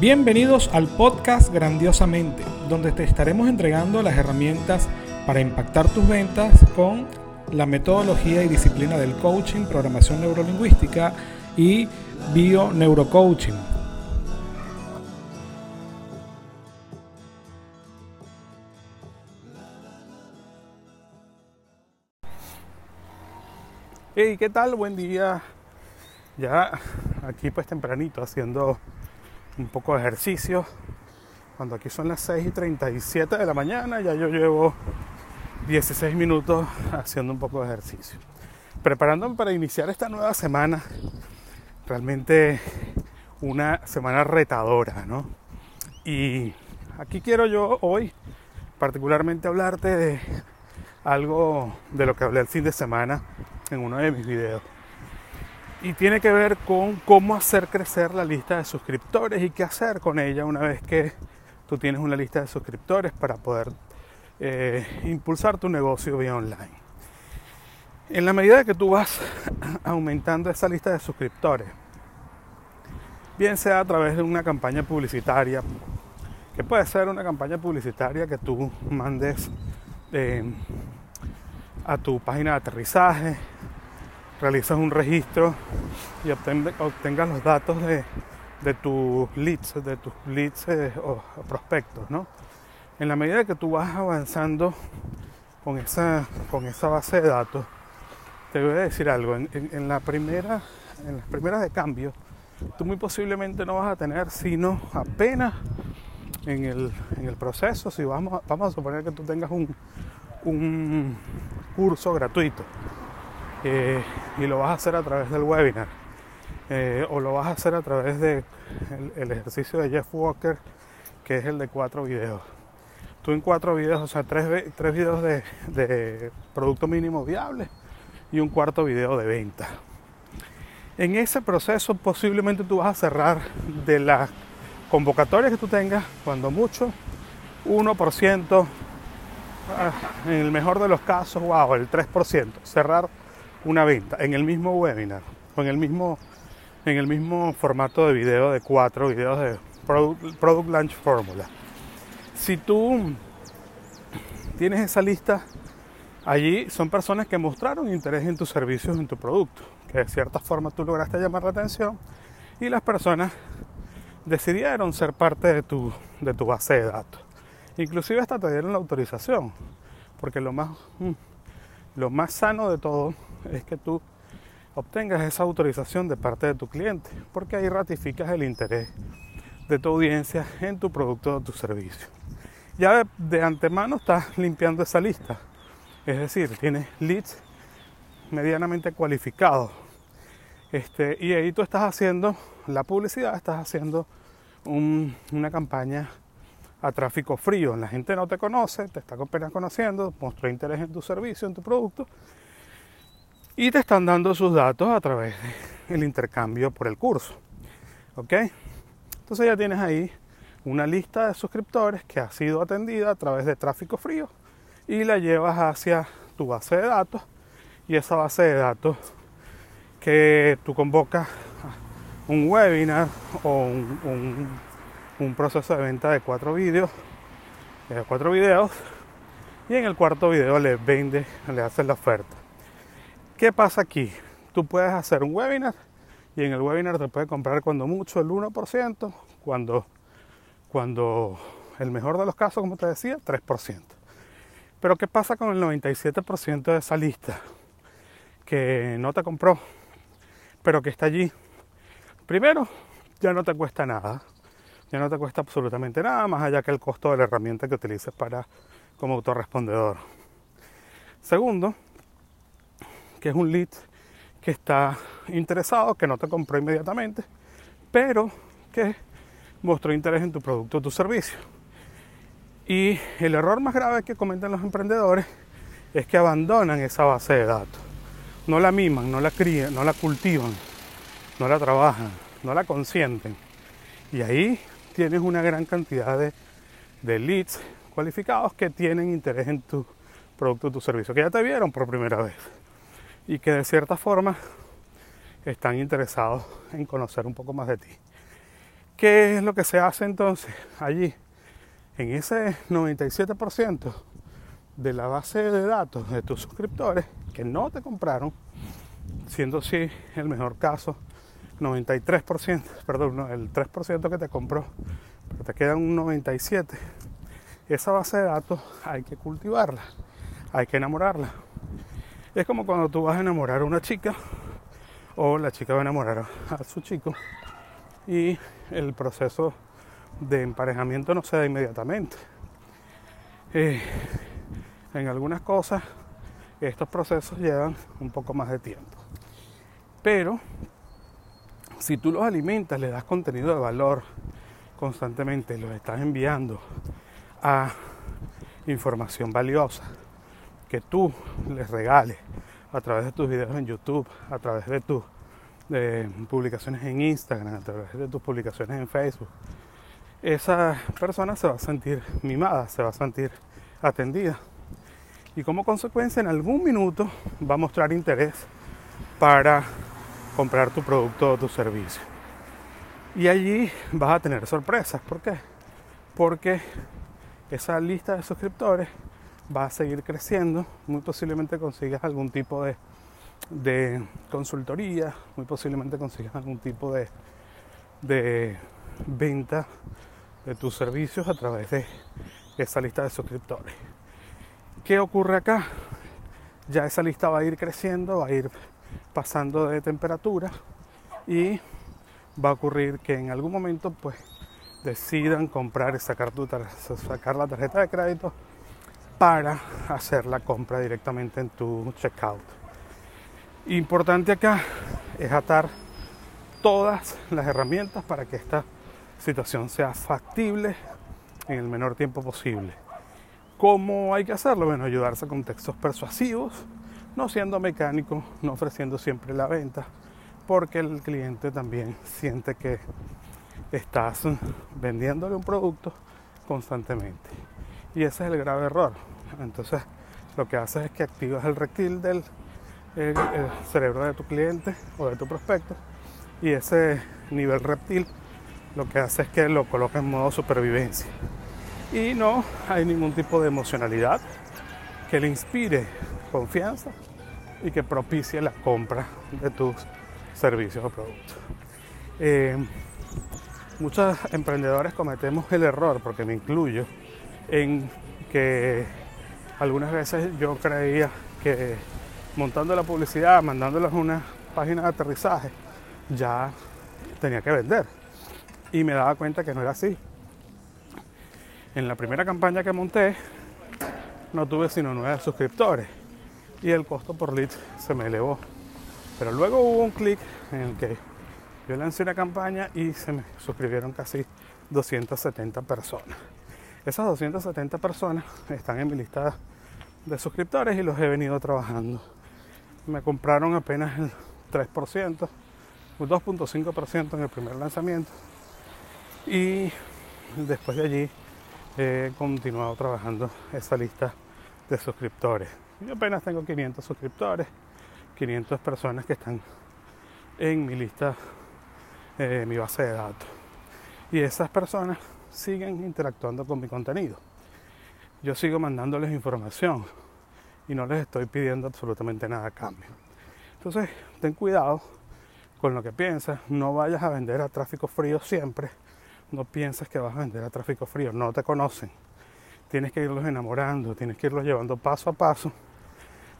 Bienvenidos al podcast Grandiosamente, donde te estaremos entregando las herramientas para impactar tus ventas con la metodología y disciplina del coaching, programación neurolingüística y bio-neurocoaching. Hey, ¿qué tal? Buen día. Ya aquí pues tempranito haciendo un poco de ejercicio. Cuando aquí son las 6 y 37 de la mañana, ya yo llevo 16 minutos haciendo un poco de ejercicio. Preparándome para iniciar esta nueva semana, realmente una semana retadora, ¿no? Y aquí quiero yo hoy particularmente hablarte de algo de lo que hablé el fin de semana en uno de mis videos y tiene que ver con cómo hacer crecer la lista de suscriptores y qué hacer con ella una vez que tú tienes una lista de suscriptores para poder eh, impulsar tu negocio vía online. En la medida que tú vas aumentando esa lista de suscriptores, bien sea a través de una campaña publicitaria, que puede ser una campaña publicitaria que tú mandes eh, a tu página de aterrizaje, realizas un registro y obtengas los datos de, tus leads, de tus leads eh, o prospectos, ¿no? En la medida que tú vas avanzando con esa, con esa base de datos, te voy a decir algo, en, la primera, en las primeras de cambio, tú muy posiblemente no vas a tener sino apenas en el, proceso, si vamos, vamos a suponer que tú tengas un, un curso gratuito eh, y lo vas a hacer a través del webinar. Eh, o lo vas a hacer a través del de el ejercicio de Jeff Walker que es el de cuatro videos. Tú en cuatro videos o sea tres, tres videos de, de producto mínimo viable y un cuarto video de venta. En ese proceso posiblemente tú vas a cerrar de las convocatorias que tú tengas cuando mucho 1% ah, en el mejor de los casos, wow, el 3%, cerrar una venta en el mismo webinar o en el mismo, en el mismo formato de video de cuatro videos de Product, Launch Formula. Si tú tienes esa lista, allí son personas que mostraron interés en tus servicios, en tu producto, que de cierta forma tú lograste llamar la atención y las personas decidieron ser parte de tu, de tu base de datos. Inclusive hasta te dieron la autorización, porque lo más, mm, lo más sano de todo es que tú obtengas esa autorización de parte de tu cliente, porque ahí ratificas el interés de tu audiencia en tu producto o tu servicio. Ya de, antemano estás limpiando esa lista, es decir, tienes leads medianamente cualificados. Este, y ahí tú estás haciendo la publicidad, estás haciendo una campaña a tráfico frío. La gente no te conoce, te está apenas conociendo, mostró interés en tu servicio, en tu producto, y te están dando sus datos a través del intercambio por el curso. ¿Ok? Entonces ya tienes ahí una lista de suscriptores que ha sido atendida a través de tráfico frío y la llevas hacia tu base de datos y esa base de datos que tú convocas un webinar o un, proceso de venta de cuatro vídeos, de cuatro videos y en el cuarto video le vende, le haces la oferta. ¿Qué pasa aquí? Tú puedes hacer un webinar y en el webinar te puede comprar cuando mucho el 1%, cuando, cuando el mejor de los casos, como te decía, 3%. Pero ¿qué pasa con el 97% de esa lista que no te compró, pero que está allí? Primero, ya no te cuesta nada. Ya no te cuesta absolutamente nada, más allá que el costo de la herramienta que utilices para como autorrespondedor. Segundo, que es un lead que está interesado, que no te compró inmediatamente, pero que mostró interés en tu producto o tu servicio. Y el error más grave que cometen los emprendedores es que abandonan esa base de datos. No la miman, no la crían, no la cultivan, no la trabajan, no la consienten. Y ahí tienes una gran cantidad de, de leads cualificados que tienen interés en tu producto o tu servicio, que ya te vieron por primera vez y que de cierta forma están interesados en conocer un poco más de ti. ¿Qué es lo que se hace entonces allí? En ese 97% de la base de datos de tus suscriptores que no te compraron, siendo así el mejor caso, 93%, perdón, el 3% que te compró, pero te quedan un 97%. Esa base de datos hay que cultivarla, hay que enamorarla. Es como cuando tú vas a enamorar a una chica o la chica va a enamorar a su chico y el proceso de emparejamiento no se da inmediatamente. Eh, en algunas cosas estos procesos llevan un poco más de tiempo. Pero si tú los alimentas, le das contenido de valor constantemente, los estás enviando a información valiosa que tú les regales a través de tus videos en YouTube, a través de tus publicaciones en Instagram, a través de tus publicaciones en Facebook, esa persona se va a sentir mimada, se va a sentir atendida. Y como consecuencia en algún minuto va a mostrar interés para comprar tu producto o tu servicio. Y allí vas a tener sorpresas. ¿Por qué? Porque esa lista de suscriptores va a seguir creciendo. Muy posiblemente consigas algún tipo de, de consultoría, muy posiblemente consigas algún tipo de, de venta de tus servicios a través de esa lista de suscriptores. ¿Qué ocurre acá? Ya esa lista va a ir creciendo, va a ir pasando de temperatura y va a ocurrir que en algún momento pues decidan comprar y sacar, tu sacar la tarjeta de crédito para hacer la compra directamente en tu checkout. Importante acá es atar todas las herramientas para que esta situación sea factible en el menor tiempo posible. ¿Cómo hay que hacerlo? Bueno, ayudarse con textos persuasivos, no siendo mecánico, no ofreciendo siempre la venta, porque el cliente también siente que estás vendiéndole un producto constantemente. Y ese es el grave error. Entonces, lo que haces es que activas el reptil del cerebro de tu cliente o de tu prospecto y ese nivel reptil lo que hace es que lo coloca en modo supervivencia y no hay ningún tipo de emocionalidad que le inspire confianza y que propicie la compra de tus servicios o productos. Eh, muchos emprendedores cometemos el error, porque me incluyo, en que algunas veces yo creía que montando la publicidad, mandándoles una página de aterrizaje, ya tenía que vender. Y me daba cuenta que no era así. En la primera campaña que monté, no tuve sino nueve suscriptores y el costo por lead se me elevó. Pero luego hubo un clic en el que yo lancé una campaña y se me suscribieron casi 270 personas. Esas 270 personas están en mi lista de suscriptores y los he venido trabajando. Me compraron apenas el 3%, un 2.5% en el primer lanzamiento y después de allí he continuado trabajando esa lista de suscriptores. Yo apenas tengo 500 suscriptores, 500 personas que están en mi lista, eh, mi base de datos. Y esas personas siguen interactuando con mi contenido. Yo sigo mandándoles información y no les estoy pidiendo absolutamente nada a cambio. Entonces, ten cuidado con lo que piensas. No vayas a vender a tráfico frío siempre. No pienses que vas a vender a tráfico frío. No te conocen. Tienes que irlos enamorando, tienes que irlos llevando paso a paso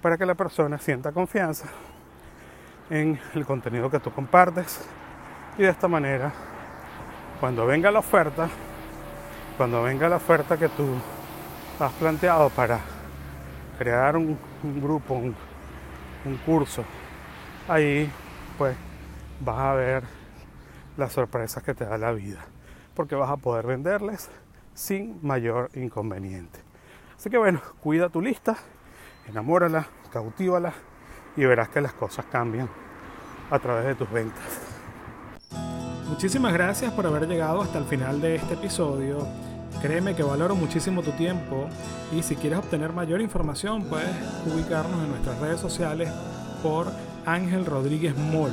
para que la persona sienta confianza en el contenido que tú compartes. Y de esta manera cuando venga la oferta cuando venga la oferta que tú has planteado para crear un, grupo un, curso ahí pues vas a ver las sorpresas que te da la vida porque vas a poder venderles sin mayor inconveniente así que bueno cuida tu lista enamórala, cautívala y verás que las cosas cambian a través de tus ventas. Muchísimas gracias por haber llegado hasta el final de este episodio. Créeme que valoro muchísimo tu tiempo y si quieres obtener mayor información puedes ubicarnos en nuestras redes sociales por Ángel Rodríguez Mall.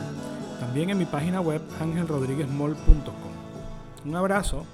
También en mi página web angelrodríguezmall.com. Un abrazo